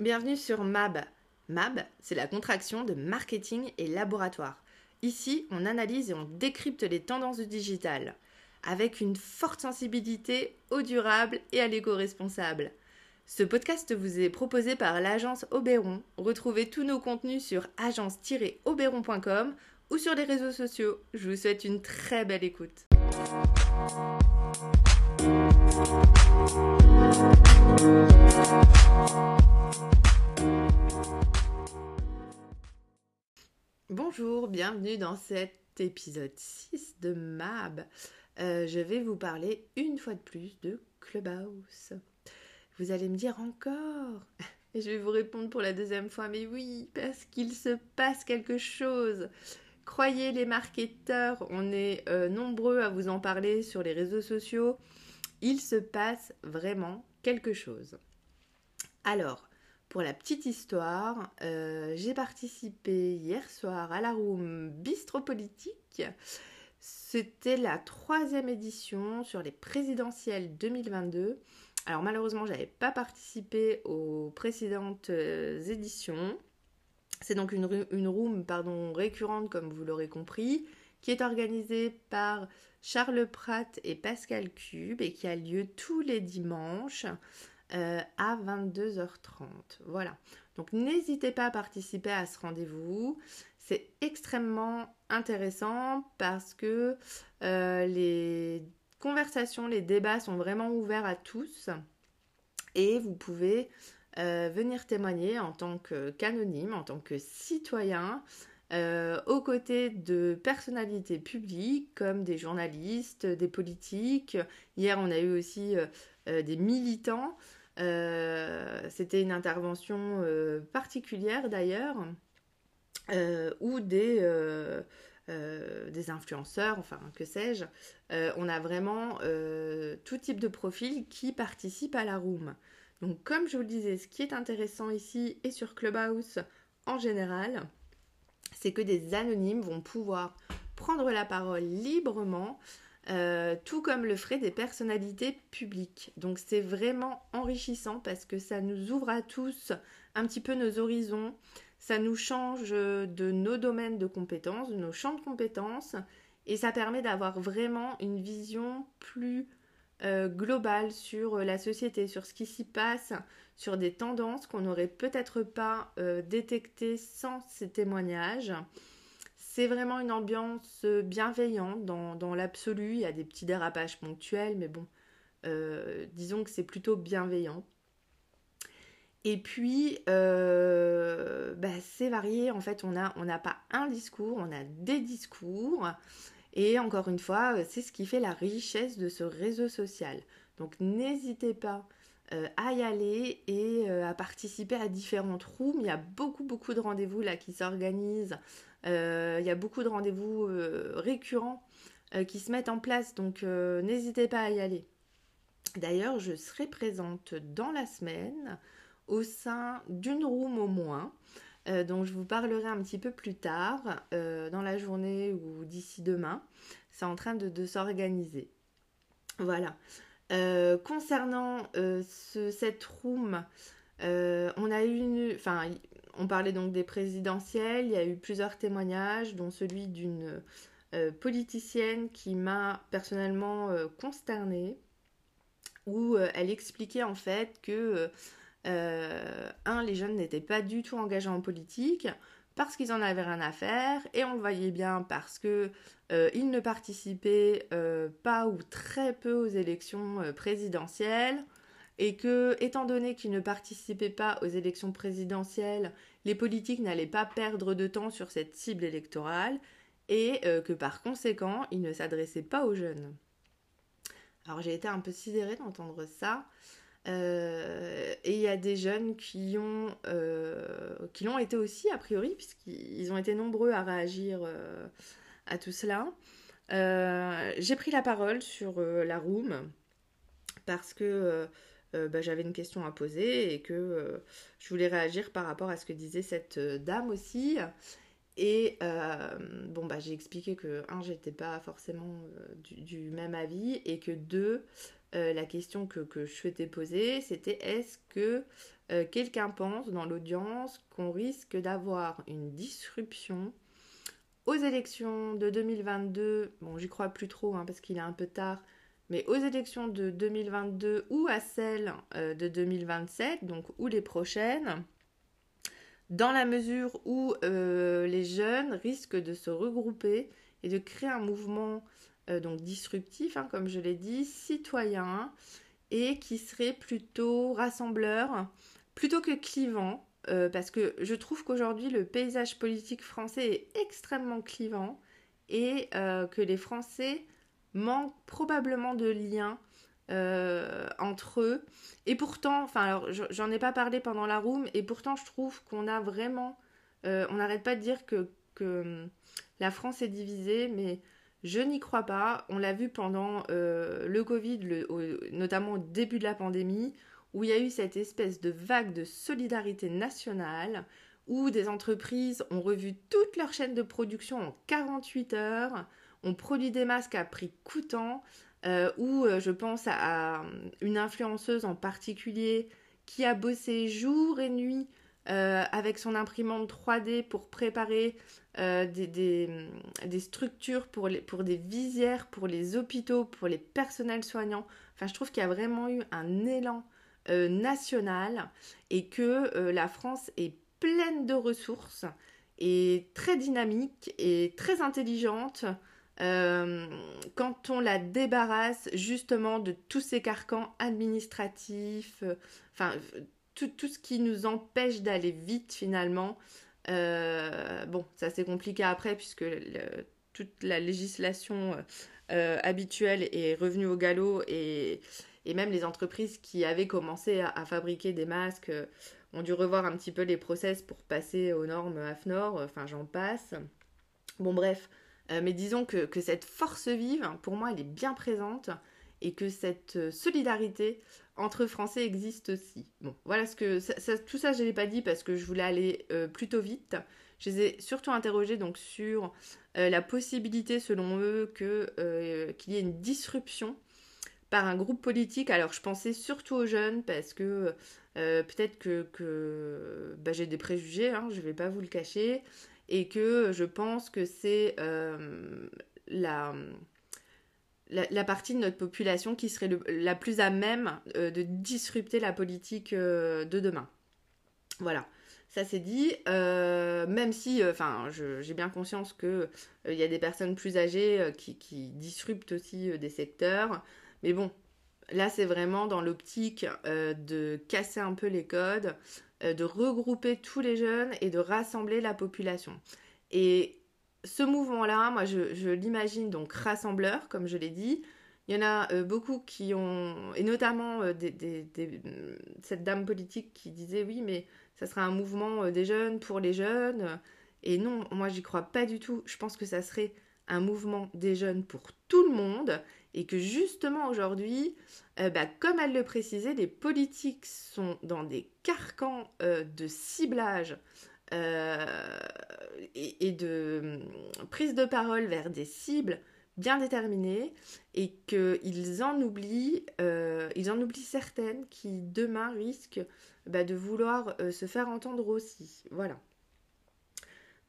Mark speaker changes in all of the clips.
Speaker 1: Bienvenue sur MAB. MAB, c'est la contraction de marketing et laboratoire. Ici, on analyse et on décrypte les tendances du digital, avec une forte sensibilité au durable et à l'éco-responsable. Ce podcast vous est proposé par l'agence Oberon. Retrouvez tous nos contenus sur agence-oberon.com ou sur les réseaux sociaux. Je vous souhaite une très belle écoute. Bonjour, bienvenue dans cet épisode 6 de MAB. Euh, je vais vous parler une fois de plus de Clubhouse. Vous allez me dire encore Et je vais vous répondre pour la deuxième fois, mais oui, parce qu'il se passe quelque chose. Croyez les marketeurs, on est euh, nombreux à vous en parler sur les réseaux sociaux. Il se passe vraiment quelque chose. Alors, pour la petite histoire, euh, j'ai participé hier soir à la room Bistropolitique. C'était la troisième édition sur les présidentielles 2022. Alors malheureusement, je n'avais pas participé aux précédentes euh, éditions. C'est donc une, une room pardon, récurrente, comme vous l'aurez compris, qui est organisée par Charles Pratt et Pascal Cube et qui a lieu tous les dimanches. Euh, à 22h30. Voilà. Donc n'hésitez pas à participer à ce rendez-vous. C'est extrêmement intéressant parce que euh, les conversations, les débats sont vraiment ouverts à tous et vous pouvez euh, venir témoigner en tant qu'anonyme, en tant que citoyen, aux côtés de personnalités publiques comme des journalistes, des politiques. Hier, on a eu aussi des militants. Euh, c'était une intervention euh, particulière d'ailleurs, euh, ou des, des influenceurs, enfin que sais-je. on a vraiment tout type de profil qui participe à la room. Donc comme je vous le disais, ce qui est intéressant ici et sur Clubhouse en général, c'est que des anonymes vont pouvoir prendre la parole librement euh, tout comme le feraient des personnalités publiques. Donc c'est vraiment enrichissant parce que ça nous ouvre à tous un petit peu nos horizons, ça nous change de nos domaines de compétences, de nos champs de compétences, et ça permet d'avoir vraiment une vision plus euh, globale sur la société, sur ce qui s'y passe, sur des tendances qu'on n'aurait peut-être pas euh, détectées sans ces témoignages. C'est vraiment une ambiance euh, bienveillante dans, l'absolu. Il y a des petits dérapages ponctuels, mais bon, euh, disons que c'est plutôt bienveillant. Et puis, euh, bah, c'est varié. En fait, on n'a on pas un discours, on a des discours. Et encore une fois, c'est ce qui fait la richesse de ce réseau social. Donc, n'hésitez pas à y aller et à participer à différentes rooms. Il y a beaucoup, beaucoup de rendez-vous là qui s'organisent il y a beaucoup de rendez-vous euh, récurrents euh, qui se mettent en place, donc n'hésitez pas à y aller. D'ailleurs, je serai présente dans la semaine au sein d'une room au moins, dont je vous parlerai un petit peu plus tard, dans la journée ou d'ici demain. C'est en train de, s'organiser. Voilà. concernant cette room, on a eu une, on parlait donc des présidentielles, il y a eu plusieurs témoignages, dont celui d'une euh, politicienne qui m'a personnellement euh, consternée, où euh, elle expliquait en fait que, un, les jeunes n'étaient pas du tout engagés en politique, parce qu'ils en avaient rien à faire, et on le voyait bien parce que ils ne participaient pas ou très peu aux élections présidentielles et que, étant donné qu'ils ne participaient pas aux élections présidentielles, les politiques n'allaient pas perdre de temps sur cette cible électorale et euh, que par conséquent, ils ne s'adressaient pas aux jeunes. Alors j'ai été un peu sidérée d'entendre ça. Euh, et il y a des jeunes qui ont euh, qui l'ont été aussi a priori puisqu'ils ont été nombreux à réagir à tout cela. j'ai pris la parole sur la room parce que euh, bah, j'avais une question à poser et que euh, je voulais réagir par rapport à ce que disait cette euh, dame aussi. Et bon, bah, j'ai expliqué que, un, j'étais pas forcément du, même avis et que, deux, la question que, que, je souhaitais poser, c'était est-ce que quelqu'un pense dans l'audience qu'on risque d'avoir une disruption aux élections de 2022, bon j'y crois plus trop hein, parce qu'il est un peu tard, mais aux élections de 2022 ou à celles euh, de 2027, donc ou les prochaines, dans la mesure où euh, les jeunes risquent de se regrouper et de créer un mouvement euh, donc disruptif, hein, comme je l'ai dit, citoyen, et qui serait plutôt rassembleur, plutôt que clivant, parce que je trouve qu'aujourd'hui le paysage politique français est extrêmement clivant et que les Français manquent probablement de liens euh, entre eux. Et pourtant, enfin alors j'en ai pas parlé pendant la room, et pourtant je trouve qu'on a vraiment, on n'arrête pas de dire que, que hum, la France est divisée, mais je n'y crois pas. On l'a vu pendant le Covid, notamment au début de la pandémie où il y a eu cette espèce de vague de solidarité nationale, où des entreprises ont revu toute leur chaîne de production en 48 heures, ont produit des masques à prix coûtant, euh, où euh, je pense à, une influenceuse en particulier qui a bossé jour et nuit euh, avec son imprimante 3D pour préparer des, des, structures pour, des visières, pour les hôpitaux, pour les personnels soignants. Enfin, je trouve qu'il y a vraiment eu un élan nationale et que la France est pleine de ressources et très dynamique et très intelligente euh, quand on la débarrasse justement de tous ces carcans administratifs, enfin tout, ce qui nous empêche d'aller vite finalement. bon, ça c'est compliqué après puisque toute la législation habituelle est revenue au galop et et même les entreprises qui avaient commencé à, fabriquer des masques euh, ont dû revoir un petit peu les process pour passer aux normes AFNOR, enfin j'en passe. Bon bref, euh, mais disons que, cette force vive, pour moi, elle est bien présente et que cette euh, solidarité entre Français existe aussi. Bon, voilà ce que... tout ça, je ne l'ai pas dit parce que je voulais aller plutôt vite. Je les ai surtout interrogés donc sur la possibilité, selon eux, qu'il y ait une disruption par un groupe politique. Alors je pensais surtout aux jeunes parce que euh, peut-être que, bah, j'ai des préjugés, hein, je ne vais pas vous le cacher, et que je pense que c'est euh, la, la, partie de notre population qui serait la plus à même euh, de disrupter la politique de demain. Voilà. Ça c'est dit, même si, enfin, j'ai bien conscience qu'il il y a des personnes plus âgées qui, qui disruptent aussi des secteurs. Mais bon, là c'est vraiment dans l'optique euh, de casser un peu les codes, euh, de regrouper tous les jeunes et de rassembler la population. Et ce mouvement-là, moi je, l'imagine donc rassembleur, comme je l'ai dit. Il y en a euh, beaucoup qui ont, et notamment cette dame politique qui disait oui, mais ça sera un mouvement des jeunes pour les jeunes. Et non, moi j'y crois pas du tout. Je pense que ça serait un mouvement des jeunes pour tout le monde et que justement aujourd'hui, euh, bah, comme elle le précisait, les politiques sont dans des carcans euh, de ciblage euh, et, de hum, prise de parole vers des cibles bien déterminées et qu'ils en oublient, ils en oublient certaines qui demain risquent bah, de vouloir se faire entendre aussi. Voilà.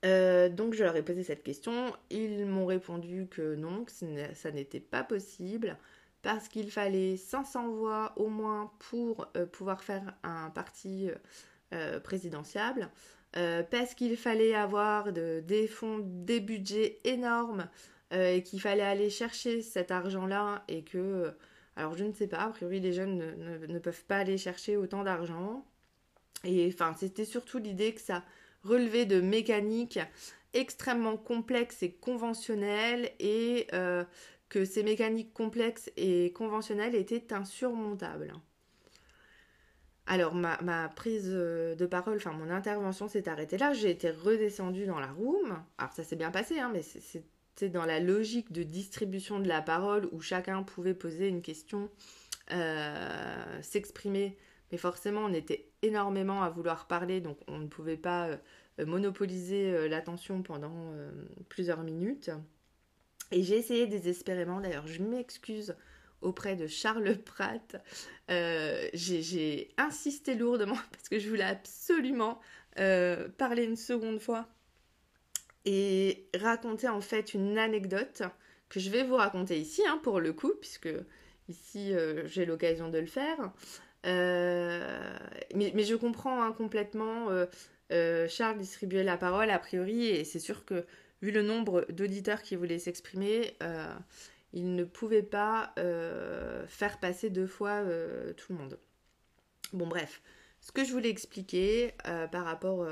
Speaker 1: Euh, donc je leur ai posé cette question, ils m'ont répondu que non, que ça n'était pas possible parce qu'il fallait 500 voix au moins pour euh, pouvoir faire un parti euh, présidentiable, parce qu'il fallait avoir des fonds, des budgets énormes et qu'il fallait aller chercher cet argent-là et que, alors je ne sais pas, a priori les jeunes ne, ne peuvent pas aller chercher autant d'argent. Et enfin, c'était surtout l'idée que ça relevé de mécaniques extrêmement complexes et conventionnelles et euh, que ces mécaniques complexes et conventionnelles étaient insurmontables. Alors ma, prise de parole, enfin mon intervention s'est arrêtée là, j'ai été redescendue dans la room. Alors ça s'est bien passé, hein, mais c'était dans la logique de distribution de la parole où chacun pouvait poser une question, euh, s'exprimer mais forcément on était énormément à vouloir parler, donc on ne pouvait pas euh, monopoliser euh, l'attention pendant euh, plusieurs minutes. Et j'ai essayé désespérément, d'ailleurs je m'excuse auprès de Charles Pratt. J'ai insisté lourdement parce que je voulais absolument parler une seconde fois et raconter en fait une anecdote que je vais vous raconter ici, hein, pour le coup, puisque ici euh, j'ai l'occasion de le faire. Euh, mais, je comprends hein, complètement. Euh, Charles distribuait la parole a priori, et c'est sûr que vu le nombre d'auditeurs qui voulaient s'exprimer, il ne pouvait pas faire passer deux fois tout le monde. Bon, bref, ce que je voulais expliquer par rapport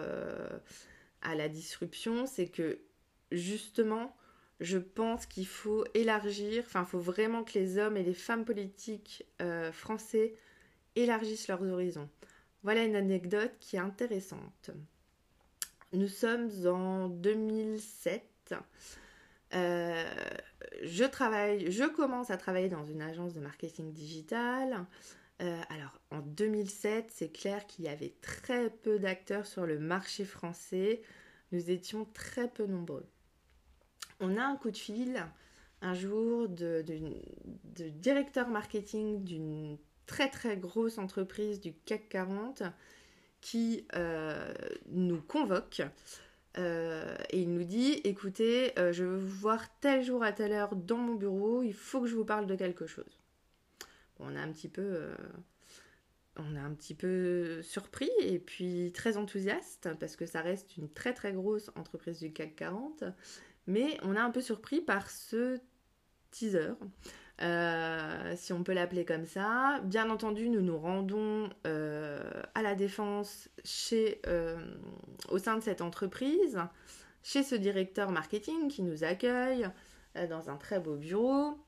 Speaker 1: à la disruption, c'est que justement, je pense qu'il faut élargir, enfin, il faut vraiment que les hommes et les femmes politiques euh, français élargissent leurs horizons. Voilà une anecdote qui est intéressante. Nous sommes en 2007. Euh, je travaille, je commence à travailler dans une agence de marketing digital. Euh, alors en 2007, c'est clair qu'il y avait très peu d'acteurs sur le marché français. Nous étions très peu nombreux on a un coup de fil un jour de, directeur marketing d'une très très grosse entreprise du CAC 40 qui euh, nous convoque euh, et il nous dit écoutez, euh, je veux vous voir tel jour à telle heure dans mon bureau, il faut que je vous parle de quelque chose. on a un petit peu on a un petit peu surpris et puis très enthousiaste parce que ça reste une très très grosse entreprise du CAC 40 mais on est un peu surpris par ce teaser, euh, si on peut l'appeler comme ça. Bien entendu, nous nous rendons euh, à la défense chez, euh, au sein de cette entreprise, chez ce directeur marketing qui nous accueille dans un très beau bureau,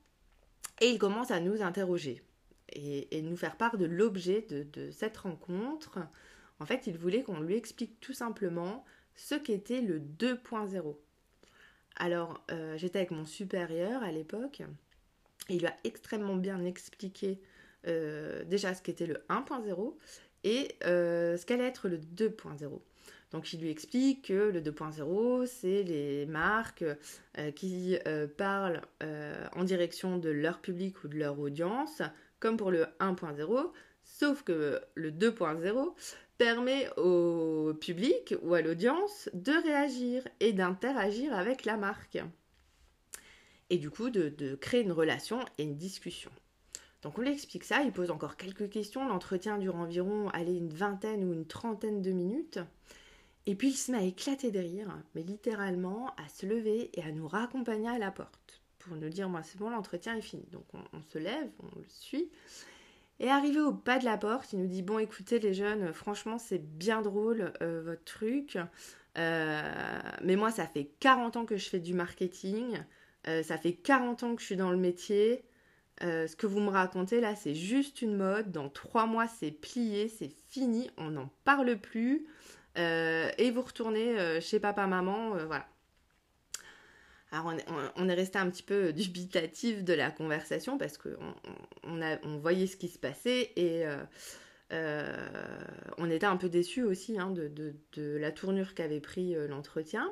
Speaker 1: et il commence à nous interroger et, nous faire part de l'objet de cette rencontre. En fait, il voulait qu'on lui explique tout simplement ce qu'était le 2.0. Alors, j'étais avec mon supérieur à l'époque. Il lui a extrêmement bien expliqué euh, déjà ce qu'était le 1.0 et euh, ce qu'allait être le 2.0. Donc il lui explique que le 2.0, c'est les marques qui parlent en direction de leur public ou de leur audience, comme pour le 1.0, sauf que le 2.0, permet au public ou à l'audience de réagir et d'interagir avec la marque. Et du coup, de, créer une relation et une discussion. Donc on lui explique ça, il pose encore quelques questions, l'entretien dure environ allez, une vingtaine ou une trentaine de minutes. Et puis il se met à éclater de rire, mais littéralement à se lever et à nous raccompagner à la porte pour nous dire moi c'est bon l'entretien est fini. Donc on, se lève, on le suit et arrivé au pas de la porte, il nous dit Bon, écoutez, les jeunes, franchement, c'est bien drôle euh, votre truc. Euh, mais moi, ça fait 40 ans que je fais du marketing. Euh, ça fait 40 ans que je suis dans le métier. ce que vous me racontez là, c'est juste une mode. Dans trois mois, c'est plié, c'est fini, on n'en parle plus. et vous retournez chez papa-maman, voilà. Alors on, est resté un petit peu dubitatif de la conversation parce qu'on on, voyait ce qui se passait et euh, euh, on était un peu déçus aussi hein, de, la tournure qu'avait pris euh, l'entretien.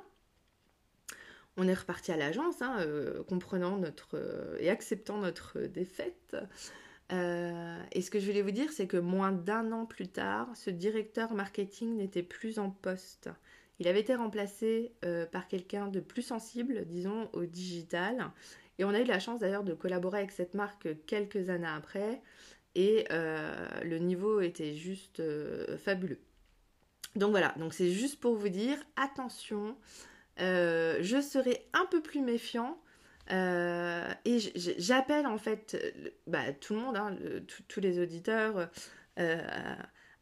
Speaker 1: On est reparti à l'agence, hein, comprenant notre et acceptant notre défaite. et ce que je voulais vous dire, c'est que moins d'un an plus tard, ce directeur marketing n'était plus en poste. Il avait été remplacé euh, par quelqu'un de plus sensible, disons, au digital. Et on a eu la chance d'ailleurs de collaborer avec cette marque quelques années après. Et euh, le niveau était juste euh, fabuleux. Donc voilà, c'est juste pour vous dire, attention, je serai un peu plus méfiant. et j'appelle en fait bah, tout le monde, hein, tous les auditeurs,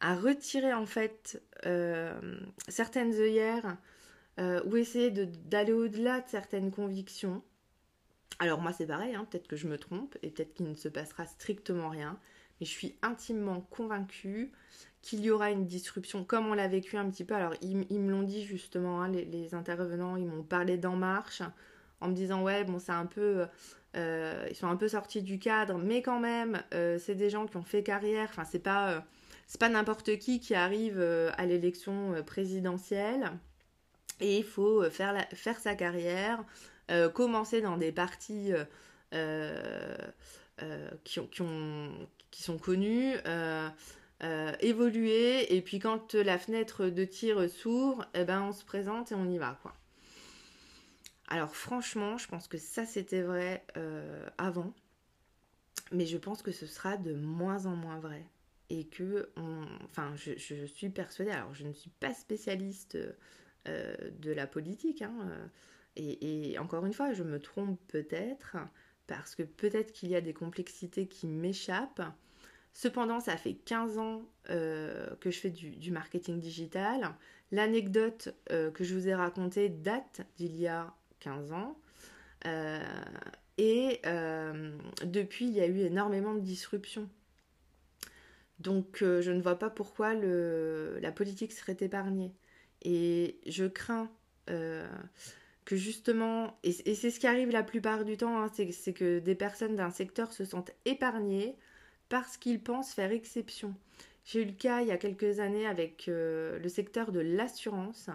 Speaker 1: à retirer en fait euh, certaines œillères euh, ou essayer d'aller au-delà de certaines convictions. Alors moi c'est pareil, hein, peut-être que je me trompe et peut-être qu'il ne se passera strictement rien, mais je suis intimement convaincue qu'il y aura une disruption comme on l'a vécu un petit peu. Alors ils, me l'ont dit justement, hein, les, intervenants, ils m'ont parlé d'En Marche en me disant ouais bon c'est un peu... Euh, ils sont un peu sortis du cadre, mais quand même, c'est des gens qui ont fait carrière. Enfin, c'est pas, pas n'importe qui qui arrive euh, à l'élection euh, présidentielle et il faut euh, faire, faire sa carrière, commencer dans des partis qui, ont, sont connus, évoluer, et puis quand la fenêtre de tir s'ouvre, eh ben, on se présente et on y va. quoi. Alors franchement, je pense que ça c'était vrai avant, mais je pense que ce sera de moins en moins vrai et que, enfin, je, suis persuadée, alors je ne suis pas spécialiste euh, de la politique, hein, euh, et, encore une fois, je me trompe peut-être, parce que peut-être qu'il y a des complexités qui m'échappent. Cependant, ça fait 15 ans euh, que je fais du, marketing digital. L'anecdote que je vous ai racontée date d'il y a 15 ans. et depuis, il y a eu énormément de disruptions donc euh, je ne vois pas pourquoi la politique serait épargnée. Et je crains euh, que justement, et, c'est ce qui arrive la plupart du temps, hein, c'est que des personnes d'un secteur se sentent épargnées parce qu'ils pensent faire exception. J'ai eu le cas il y a quelques années avec euh, le secteur de l'assurance.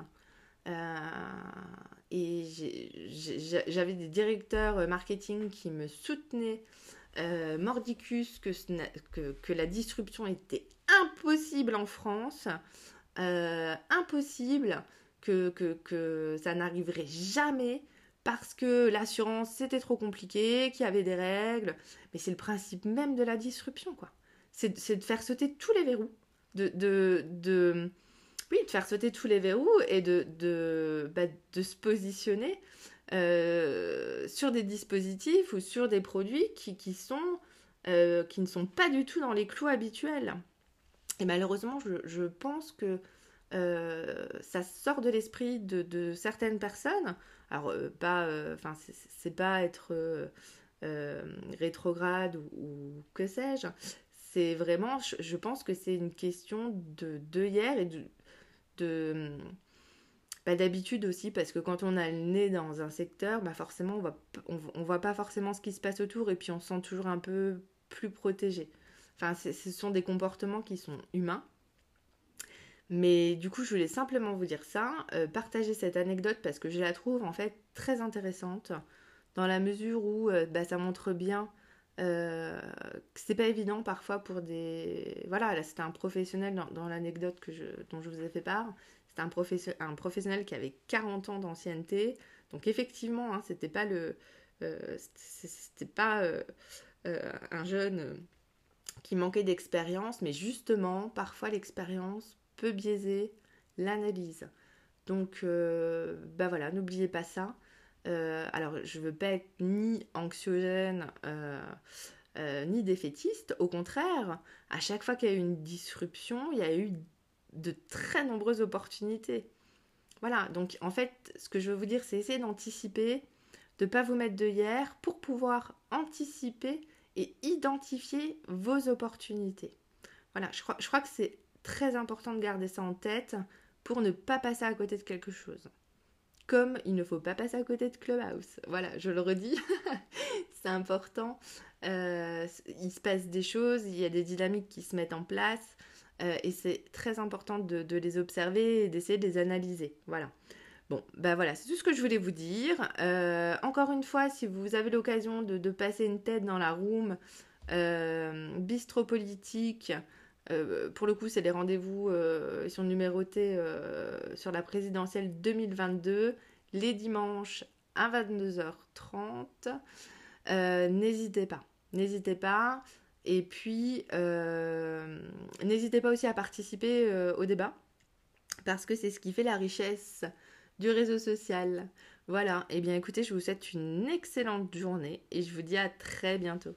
Speaker 1: et j'avais des directeurs marketing qui me soutenaient euh, mordicus que, la disruption était impossible en France, euh, impossible, que, que, ça n'arriverait jamais parce que l'assurance c'était trop compliqué, qu'il y avait des règles, mais c'est le principe même de la disruption, quoi. C'est de faire sauter tous les verrous, de, de, de, oui, de faire sauter tous les verrous et de, de, bah, de se positionner euh, sur des dispositifs ou sur des produits qui, qui, sont, euh, qui ne sont pas du tout dans les clous habituels. Et malheureusement, je, je pense que euh, ça sort de l'esprit de, de, certaines personnes. Alors, pas, enfin, c'est pas être rétrograde ou, que sais-je. C'est vraiment, je, pense que c'est une question de d'œillère et de, de bah, d'habitude aussi, parce que quand on a le nez dans un secteur, bah forcément, on voit, on, voit pas forcément ce qui se passe autour et puis on se sent toujours un peu plus protégé. Enfin, ce sont des comportements qui sont humains. Mais du coup, je voulais simplement vous dire ça, euh, partager cette anecdote parce que je la trouve en fait très intéressante dans la mesure où euh, bah, ça montre bien euh, que c'est pas évident parfois pour des. Voilà, là c'était un professionnel dans, l'anecdote dont je vous ai fait part. C'était un, professionnel qui avait 40 ans d'ancienneté. Donc effectivement, hein, c'était pas le, euh, c'était pas un jeune qui manquait d'expérience, mais justement, parfois l'expérience biaiser l'analyse. Donc, bah voilà, n'oubliez pas ça. alors, je veux pas être ni anxiogène ni défaitiste. Au contraire, à chaque fois qu'il y a eu une disruption, il y a eu de très nombreuses opportunités. Voilà, donc en fait, ce que je veux vous dire, c'est essayer d'anticiper, de pas vous mettre de hier pour pouvoir anticiper et identifier vos opportunités. Voilà, je crois que c'est très important de garder ça en tête pour ne pas passer à côté de quelque chose. Comme il ne faut pas passer à côté de Clubhouse. Voilà, je le redis, c'est important. Euh, il se passe des choses, il y a des dynamiques qui se mettent en place. Euh, et c'est très important de, les observer et d'essayer de les analyser. Voilà. Bon, ben voilà, c'est tout ce que je voulais vous dire. Euh, encore une fois, si vous avez l'occasion de, passer une tête dans la room euh, pour le coup, c'est les rendez-vous, ils sont numérotés sur la présidentielle 2022, les dimanches à 22h30. N'hésitez pas, n'hésitez pas. Et puis, euh, n'hésitez pas aussi à participer euh, au débat, parce que c'est ce qui fait la richesse du réseau social. Voilà, et eh bien écoutez, je vous souhaite une excellente journée et je vous dis à très bientôt.